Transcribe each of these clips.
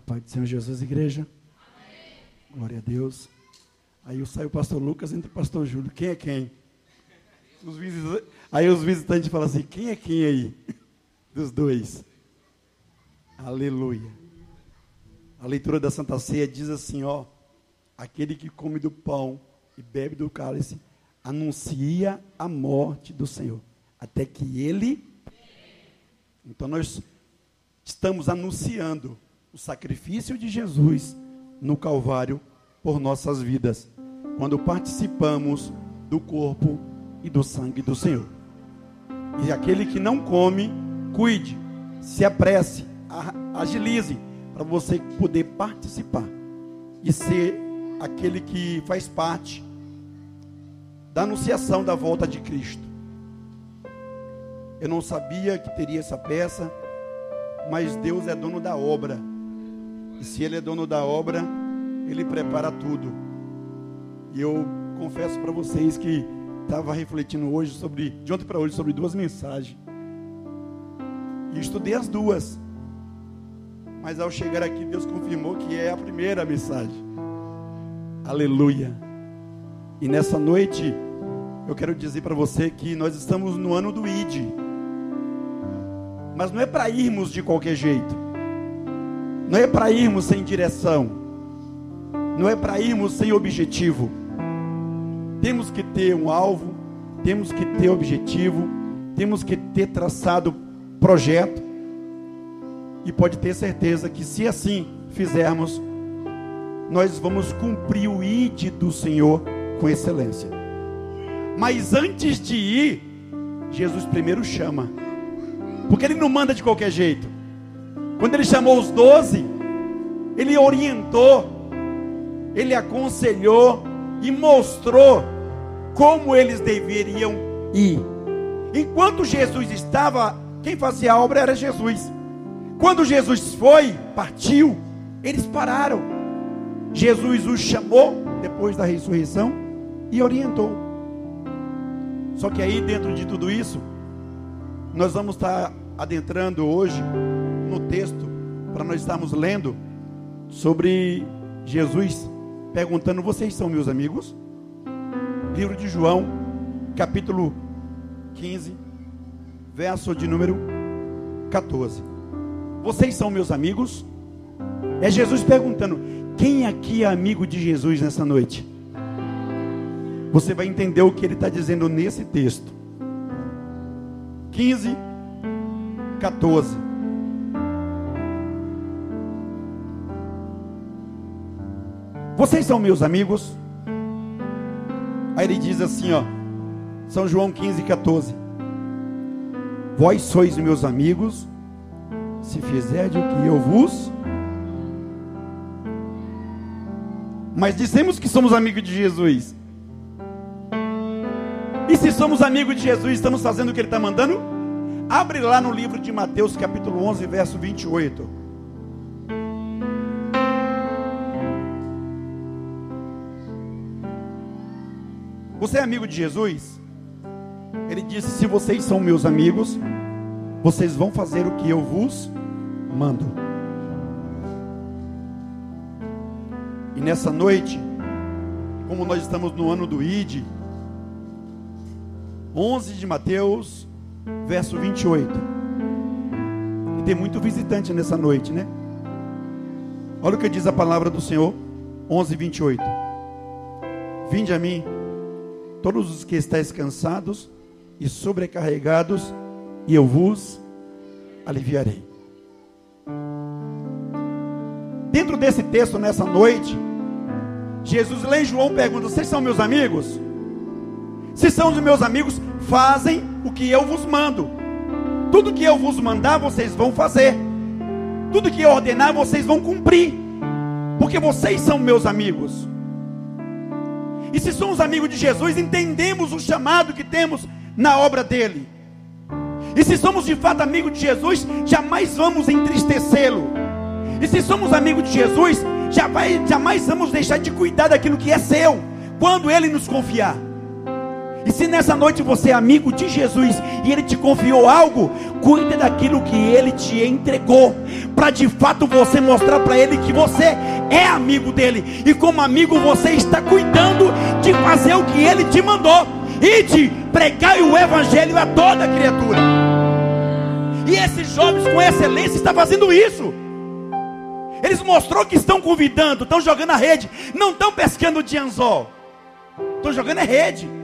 A paz do Senhor Jesus, igreja. Amém. Glória a Deus. Aí sai o pastor Lucas, entra o pastor Júlio. Quem é quem? Os visitantes, aí os visitantes falam assim: quem é quem aí? Dos dois. Aleluia. A leitura da Santa Ceia diz assim: ó, aquele que come do pão e bebe do cálice anuncia a morte do Senhor, até que ele. Então nós estamos anunciando o sacrifício de Jesus no Calvário por nossas vidas, quando participamos do corpo e do sangue do Senhor. E aquele que não come, cuide, se apresse, agilize, para você poder participar e ser aquele que faz parte da anunciação da volta de Cristo. Eu não sabia que teria essa peça, mas Deus é dono da obra. E se Ele é dono da obra, Ele prepara tudo. E eu confesso para vocês que estava refletindo hoje sobre, de ontem para hoje, sobre duas mensagens. E estudei as duas. Mas ao chegar aqui, Deus confirmou que é a primeira mensagem. Aleluia. E nessa noite, eu quero dizer para você que nós estamos no ano do ID. Mas não é para irmos de qualquer jeito. Não é para irmos sem direção. Não é para irmos sem objetivo. Temos que ter um alvo, temos que ter objetivo, temos que ter traçado projeto. E pode ter certeza que se assim fizermos, nós vamos cumprir o ID do Senhor com excelência. Mas antes de ir, Jesus primeiro chama. Porque ele não manda de qualquer jeito. Quando ele chamou os doze, ele orientou, ele aconselhou e mostrou como eles deveriam ir. Enquanto Jesus estava, quem fazia a obra era Jesus. Quando Jesus foi, partiu, eles pararam. Jesus os chamou depois da ressurreição e orientou. Só que aí, dentro de tudo isso, nós vamos estar adentrando hoje no texto, para nós estarmos lendo sobre Jesus perguntando: Vocês são meus amigos? Livro de João, capítulo 15, verso de número 14. Vocês são meus amigos? É Jesus perguntando: Quem aqui é amigo de Jesus nessa noite? Você vai entender o que ele está dizendo nesse texto. 15, 14. Vocês são meus amigos? Aí ele diz assim, ó, São João 15, 14. Vós sois meus amigos, se fizerdes o que eu vos. Mas dissemos que somos amigos de Jesus. E se somos amigos de Jesus, estamos fazendo o que ele está mandando? Abre lá no livro de Mateus, capítulo 11, verso 28. Você é amigo de Jesus? Ele disse: Se vocês são meus amigos, vocês vão fazer o que eu vos mando. E nessa noite, como nós estamos no ano do ID, 11 de Mateus, verso 28. E tem muito visitante nessa noite, né? Olha o que diz a palavra do Senhor, 11, 28. Vinde a mim, todos os que estáis cansados e sobrecarregados, e eu vos aliviarei. Dentro desse texto, nessa noite, Jesus lê João pergunta: Vocês são meus amigos? Se são os meus amigos, fazem o que eu vos mando. Tudo que eu vos mandar, vocês vão fazer. Tudo que eu ordenar, vocês vão cumprir. Porque vocês são meus amigos. E se somos amigos de Jesus, entendemos o chamado que temos na obra dele. E se somos de fato amigos de Jesus, jamais vamos entristecê-lo. E se somos amigos de Jesus, jamais vamos deixar de cuidar daquilo que é seu, quando ele nos confiar. E se nessa noite você é amigo de Jesus e ele te confiou algo, cuide daquilo que ele te entregou, para de fato você mostrar para ele que você é amigo dele, e como amigo você está cuidando de fazer o que ele te mandou e de pregar o evangelho a toda criatura. E esses jovens com excelência estão fazendo isso. Eles mostrou que estão convidando, estão jogando a rede, não estão pescando de anzol, estão jogando a rede.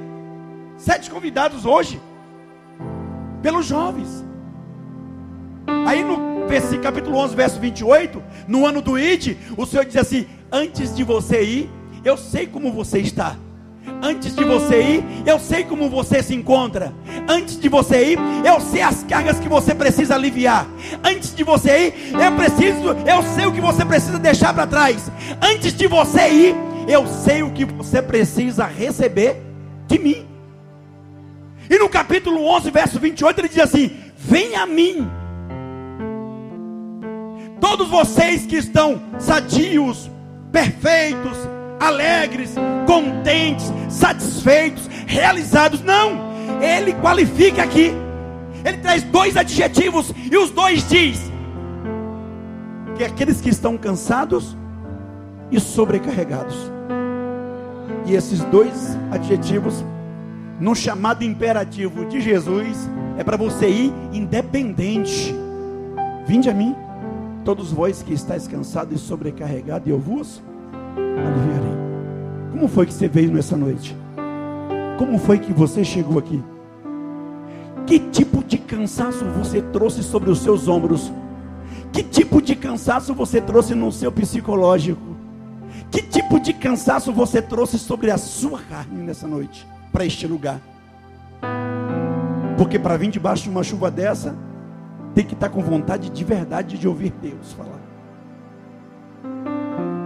Sete convidados hoje, pelos jovens. Aí no versículo, capítulo 11, verso 28, no ano do Id, o Senhor diz assim: Antes de você ir, eu sei como você está. Antes de você ir, eu sei como você se encontra. Antes de você ir, eu sei as cargas que você precisa aliviar. Antes de você ir, eu preciso, eu sei o que você precisa deixar para trás. Antes de você ir, eu sei o que você precisa receber de mim. E no capítulo 11, verso 28, ele diz assim: Venha a mim, todos vocês que estão sadios, perfeitos, alegres, contentes, satisfeitos, realizados. Não, ele qualifica aqui. Ele traz dois adjetivos e os dois diz que aqueles que estão cansados e sobrecarregados. E esses dois adjetivos no chamado imperativo de Jesus, é para você ir independente. Vinde a mim, todos vós que estáis cansados e sobrecarregados, e eu vos aliviarei. Como foi que você veio nessa noite? Como foi que você chegou aqui? Que tipo de cansaço você trouxe sobre os seus ombros? Que tipo de cansaço você trouxe no seu psicológico? Que tipo de cansaço você trouxe sobre a sua carne nessa noite? Para este lugar. Porque para vir debaixo de uma chuva dessa, tem que estar tá com vontade de verdade de ouvir Deus falar.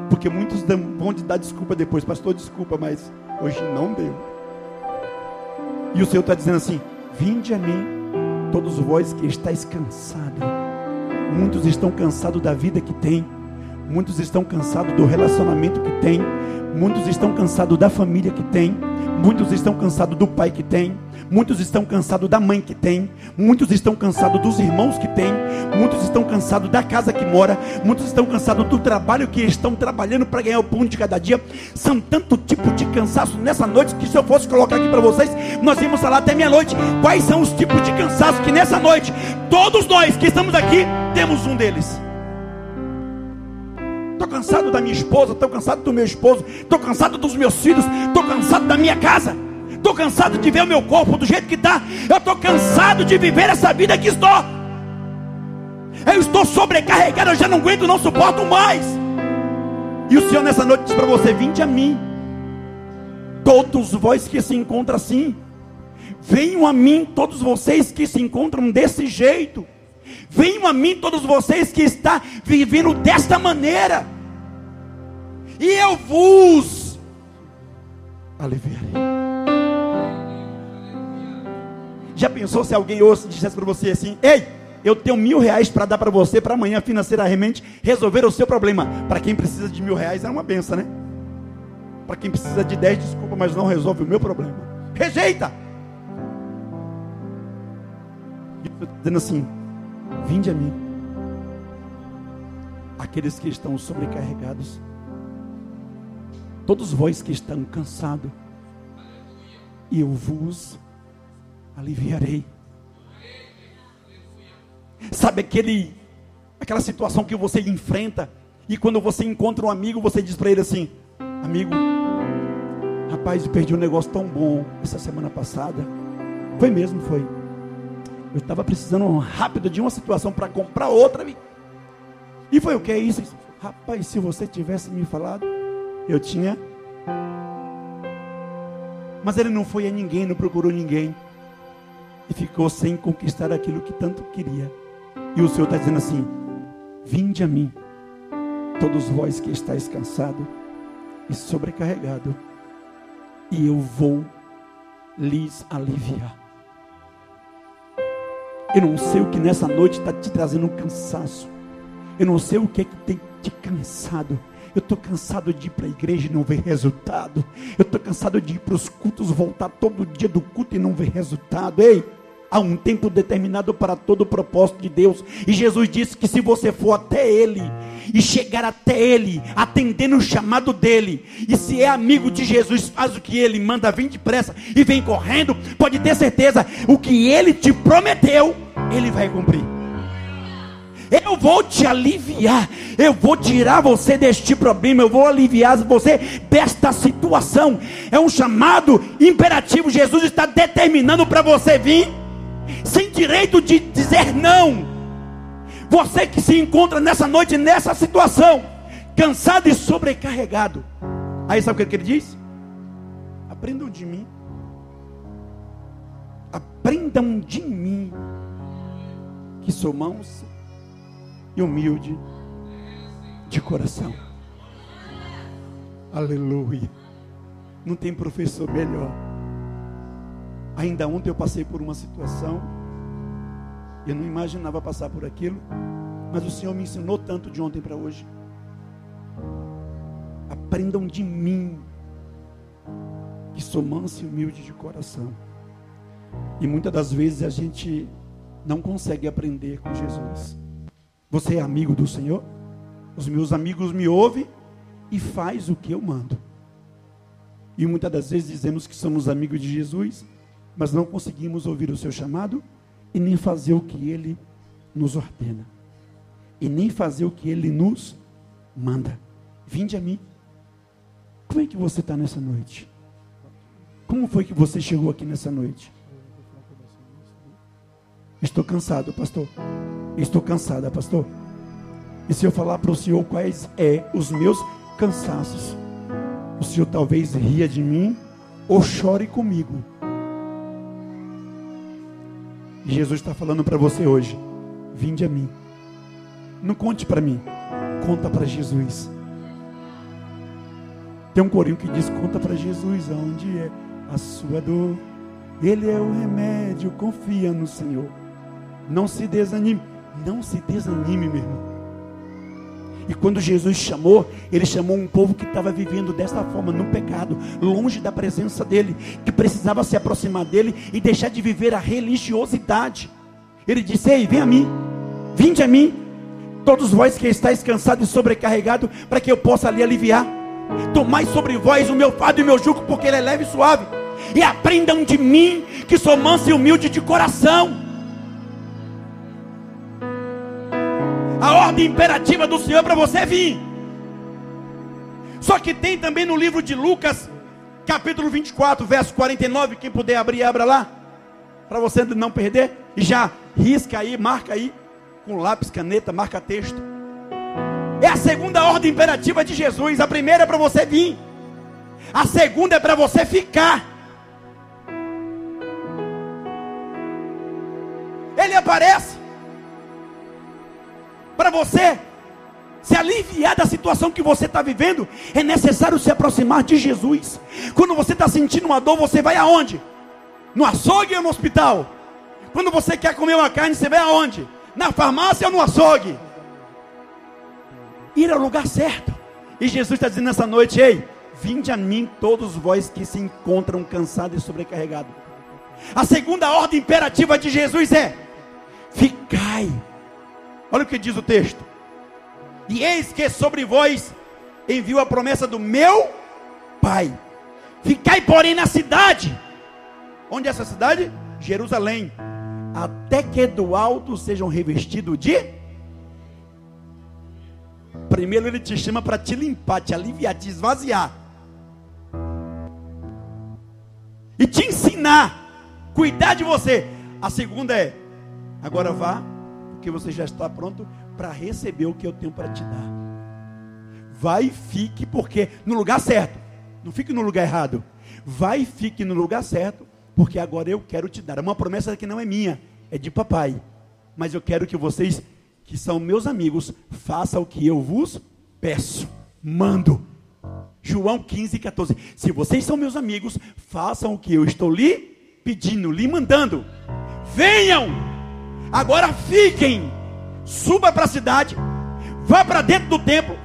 Porque muitos vão te dar desculpa depois, pastor, desculpa, mas hoje não deu. E o Senhor está dizendo assim: Vinde a mim, todos vós que estáis cansados. Muitos estão cansados da vida que tem, muitos estão cansados do relacionamento que tem, muitos estão cansados da família que tem, Muitos estão cansados do pai que tem, muitos estão cansados da mãe que tem, muitos estão cansados dos irmãos que tem, muitos estão cansados da casa que mora, muitos estão cansados do trabalho que estão trabalhando para ganhar o pão de cada dia. São tanto tipo de cansaço nessa noite que se eu fosse colocar aqui para vocês, nós íamos falar até meia-noite. Quais são os tipos de cansaço que nessa noite todos nós que estamos aqui temos um deles cansado da minha esposa, estou cansado do meu esposo, estou cansado dos meus filhos, estou cansado da minha casa, estou cansado de ver o meu corpo do jeito que está, eu estou cansado de viver essa vida que estou. Eu estou sobrecarregado, eu já não aguento, não suporto mais. E o Senhor nessa noite diz para você: Vinde a mim, todos vós que se encontram assim, venham a mim, todos vocês que se encontram desse jeito. Venham a mim todos vocês que estão vivendo desta maneira e eu vos aliviarei. Já pensou se alguém hoje dissesse para você assim: Ei, eu tenho mil reais para dar para você para amanhã financeiramente resolver o seu problema. Para quem precisa de mil reais é uma benção, né? Para quem precisa de dez, desculpa, mas não resolve o meu problema. Rejeita. Dizendo assim: Vinde a mim, aqueles que estão sobrecarregados todos vós que estão cansados, e eu vos aliviarei. Sabe aquele, aquela situação que você enfrenta, e quando você encontra um amigo, você diz para ele assim: Amigo, rapaz, eu perdi um negócio tão bom essa semana passada. Foi mesmo, foi. Eu estava precisando rápido de uma situação para comprar outra. E foi o que é isso? Rapaz, se você tivesse me falado, eu tinha. Mas ele não foi a ninguém, não procurou ninguém. E ficou sem conquistar aquilo que tanto queria. E o Senhor está dizendo assim: Vinde a mim, todos vós que estáis cansado e sobrecarregado, e eu vou lhes aliviar. Eu não sei o que nessa noite está te trazendo um cansaço. Eu não sei o que é que tem te cansado. Eu estou cansado de ir para a igreja e não ver resultado. Eu estou cansado de ir para os cultos, voltar todo dia do culto e não ver resultado. Ei, há um tempo determinado para todo o propósito de Deus. E Jesus disse que se você for até Ele e chegar até Ele, atendendo o chamado dele, e se é amigo de Jesus, faz o que Ele manda, vem depressa e vem correndo, pode ter certeza, o que Ele te prometeu, Ele vai cumprir. Eu vou te aliviar, eu vou tirar você deste problema, eu vou aliviar você desta situação. É um chamado imperativo. Jesus está determinando para você vir sem direito de dizer não. Você que se encontra nessa noite, nessa situação, cansado e sobrecarregado. Aí sabe o que ele diz? Aprendam de mim. Aprendam de mim, que sou manso e humilde de coração. Aleluia. Não tem professor melhor. Ainda ontem eu passei por uma situação. Eu não imaginava passar por aquilo. Mas o Senhor me ensinou tanto de ontem para hoje. Aprendam de mim, que sou manso e humilde de coração. E muitas das vezes a gente não consegue aprender com Jesus. Você é amigo do Senhor? Os meus amigos me ouvem e faz o que eu mando. E muitas das vezes dizemos que somos amigos de Jesus, mas não conseguimos ouvir o seu chamado e nem fazer o que ele nos ordena. E nem fazer o que ele nos manda. Vinde a mim. Como é que você está nessa noite? Como foi que você chegou aqui nessa noite? Estou cansado, pastor. Estou cansada, pastor. E se eu falar para o senhor quais é os meus cansaços, o senhor talvez ria de mim ou chore comigo. E Jesus está falando para você hoje: vinde a mim. Não conte para mim, conta para Jesus. Tem um corinho que diz: conta para Jesus aonde é a sua dor. Ele é o remédio, confia no Senhor. Não se desanime, não se desanime, meu irmão. E quando Jesus chamou, ele chamou um povo que estava vivendo dessa forma, no pecado, longe da presença dele, que precisava se aproximar dele e deixar de viver a religiosidade. Ele disse: Ei, vem a mim, vinde a mim, todos vós que estáis cansados e sobrecarregados, para que eu possa lhe aliviar. Tomai sobre vós o meu fardo e o meu jugo, porque ele é leve e suave. E aprendam de mim, que sou manso e humilde de coração a ordem imperativa do Senhor para você vir. Só que tem também no livro de Lucas, capítulo 24, verso 49. Quem puder abrir, abra lá, para você não perder. E já risca aí, marca aí, com lápis, caneta, marca texto. É a segunda ordem imperativa de Jesus. A primeira é para você vir, a segunda é para você ficar. Ele aparece para você se aliviar da situação que você está vivendo, é necessário se aproximar de Jesus. Quando você está sentindo uma dor, você vai aonde? No açougue ou no hospital? Quando você quer comer uma carne, você vai aonde? Na farmácia ou no açougue? Ir ao lugar certo. E Jesus está dizendo nessa noite: Ei, vinde a mim todos vós que se encontram cansados e sobrecarregados. A segunda ordem imperativa de Jesus é: ficai Olha o que diz o texto. E eis que sobre vós enviou a promessa do meu Pai. Ficai, porém, na cidade. Onde é essa cidade? Jerusalém. Até que do alto sejam revestidos de. Primeiro ele te chama para te limpar, te aliviar, te esvaziar. E te ensinar, cuidar de você. A segunda é: agora vá porque você já está pronto para receber o que eu tenho para te dar. Vai e fique, porque no lugar certo, não fique no lugar errado. Vai e fique no lugar certo, porque agora eu quero te dar. É uma promessa que não é minha, é de papai. Mas eu quero que vocês, que são meus amigos, façam o que eu vos peço, mando. João 15, 14. Se vocês são meus amigos, façam o que eu estou lhe pedindo, lhe mandando. Venham! Agora fiquem, suba para a cidade, vá para dentro do templo,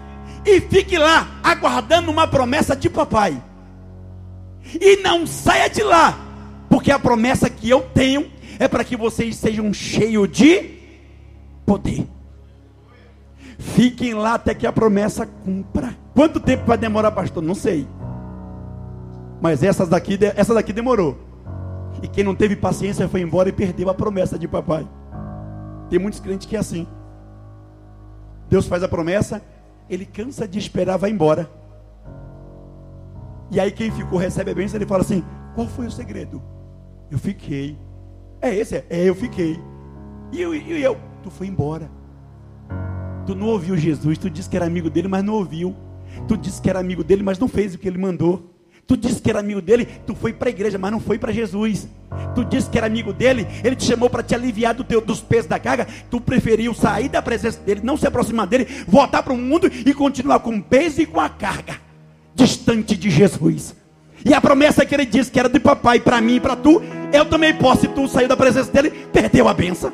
e fique lá, aguardando uma promessa de papai. E não saia de lá, porque a promessa que eu tenho é para que vocês sejam cheios de poder. Fiquem lá até que a promessa cumpra. Quanto tempo vai demorar, pastor? Não sei. Mas essas daqui, essa daqui demorou. E quem não teve paciência foi embora e perdeu a promessa de papai. Tem muitos crentes que é assim. Deus faz a promessa, ele cansa de esperar, vai embora. E aí quem ficou recebe a bênção, ele fala assim: qual foi o segredo? Eu fiquei. É esse? É, eu fiquei. E eu, e eu, tu foi embora. Tu não ouviu Jesus, tu disse que era amigo dele, mas não ouviu. Tu disse que era amigo dele, mas não fez o que ele mandou. Tu disse que era amigo dele, tu foi para a igreja, mas não foi para Jesus. Tu disse que era amigo dele, ele te chamou para te aliviar do teu, dos pesos da carga. Tu preferiu sair da presença dele, não se aproximar dele, voltar para o mundo e continuar com o peso e com a carga, distante de Jesus. E a promessa que ele disse que era de papai para mim e para tu, eu também posso. Se tu saiu da presença dele, perdeu a benção.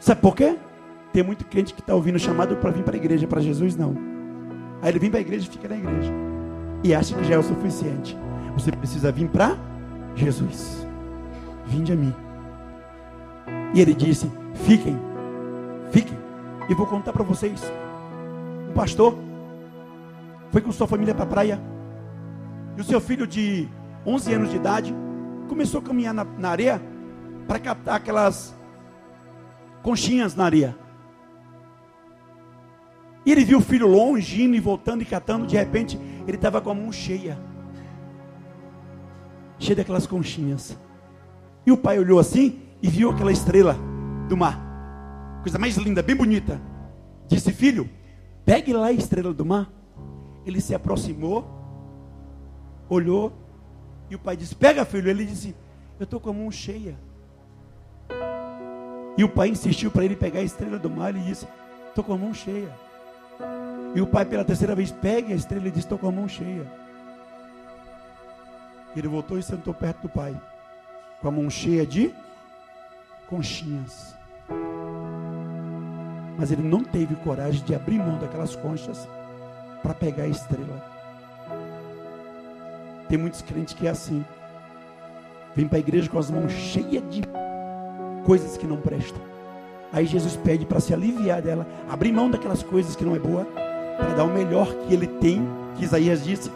Sabe por quê? Tem muito crente que está ouvindo chamado para vir para a igreja, para Jesus não. Aí ele vem para a igreja e fica na igreja e acha que já é o suficiente. Você precisa vir para Jesus. Vinde a mim. E ele disse: Fiquem, fiquem. E vou contar para vocês. Um pastor foi com sua família para a praia. E o seu filho de 11 anos de idade começou a caminhar na, na areia para captar aquelas conchinhas na areia. E ele viu o filho longe, indo e voltando e catando. De repente, ele estava com a mão cheia cheia daquelas conchinhas. E o pai olhou assim e viu aquela estrela do mar, coisa mais linda, bem bonita. Disse: Filho, pegue lá a estrela do mar. Ele se aproximou, olhou, e o pai disse: Pega, filho. Ele disse: Eu estou com a mão cheia. E o pai insistiu para ele pegar a estrela do mar. Ele disse: Estou com a mão cheia. E o pai, pela terceira vez, pegue a estrela e disse: Estou com a mão cheia. Ele voltou e sentou perto do pai, com a mão cheia de conchinhas. Mas ele não teve coragem de abrir mão daquelas conchas para pegar a estrela. Tem muitos crentes que é assim. Vem para a igreja com as mãos cheias de coisas que não prestam. Aí Jesus pede para se aliviar dela, abrir mão daquelas coisas que não é boa para dar o melhor que ele tem, que Isaías disse: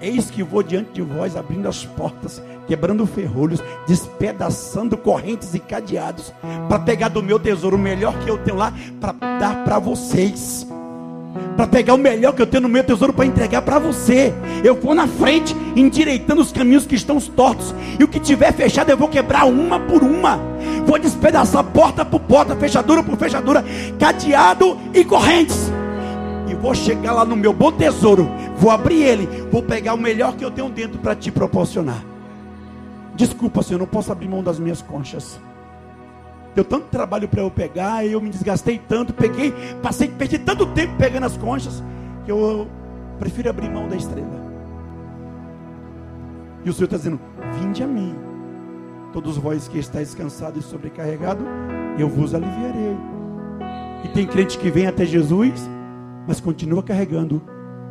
Eis que vou diante de vós, abrindo as portas, quebrando ferrolhos, despedaçando correntes e cadeados, para pegar do meu tesouro o melhor que eu tenho lá, para dar para vocês. Para pegar o melhor que eu tenho no meu tesouro para entregar para você. Eu vou na frente, endireitando os caminhos que estão tortos. E o que tiver fechado, eu vou quebrar uma por uma. Vou despedaçar porta por porta, fechadura por fechadura, cadeado e correntes vou chegar lá no meu bom tesouro, vou abrir ele, vou pegar o melhor que eu tenho dentro para te proporcionar. Desculpa, Senhor, não posso abrir mão das minhas conchas. Deu tanto trabalho para eu pegar, eu me desgastei tanto, peguei, passei, perdi tanto tempo pegando as conchas, que eu prefiro abrir mão da estrela. E o Senhor está dizendo: Vinde a mim, todos vós que estáis descansados e sobrecarregados, eu vos aliviarei. E tem crente que vem até Jesus mas continua carregando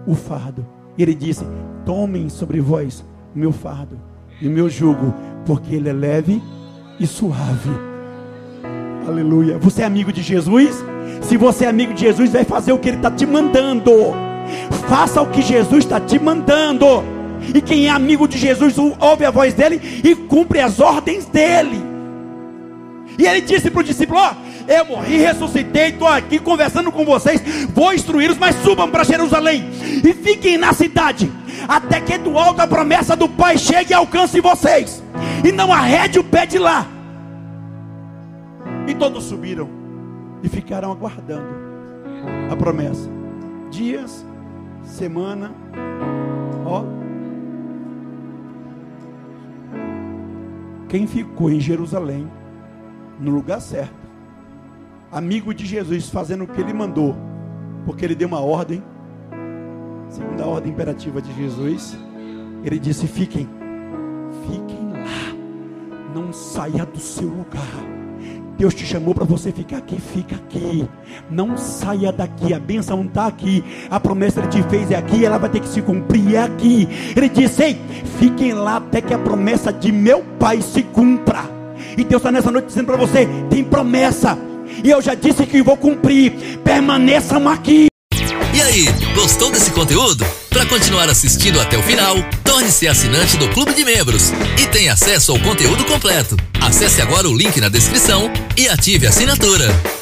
o fardo. E ele disse: Tomem sobre vós o meu fardo e o meu jugo, porque ele é leve e suave. Aleluia. Você é amigo de Jesus? Se você é amigo de Jesus, vai fazer o que ele está te mandando. Faça o que Jesus está te mandando. E quem é amigo de Jesus ouve a voz dele e cumpre as ordens dele. E ele disse para o discípulo: Ó, eu morri, ressuscitei, estou aqui conversando com vocês. Vou instruí-los, mas subam para Jerusalém e fiquem na cidade, até que do alto a promessa do Pai chegue e alcance vocês. E não arrede o pé de lá. E todos subiram e ficaram aguardando a promessa. Dias, semana, ó. Quem ficou em Jerusalém, no lugar certo, amigo de Jesus, fazendo o que ele mandou, porque ele deu uma ordem, segundo a ordem imperativa de Jesus, ele disse: fiquem, fiquem lá, não saia do seu lugar, Deus te chamou para você ficar aqui, fica aqui. Não saia daqui. A bênção está aqui. A promessa ele te fez é aqui, ela vai ter que se cumprir é aqui. Ele disse: Ei, fiquem lá até que a promessa de meu pai se cumpra. E Deus está nessa noite dizendo para você: tem promessa. E eu já disse que vou cumprir. Permaneçam aqui. E aí, gostou desse conteúdo? Para continuar assistindo até o final, torne-se assinante do Clube de Membros e tenha acesso ao conteúdo completo. Acesse agora o link na descrição e ative a assinatura.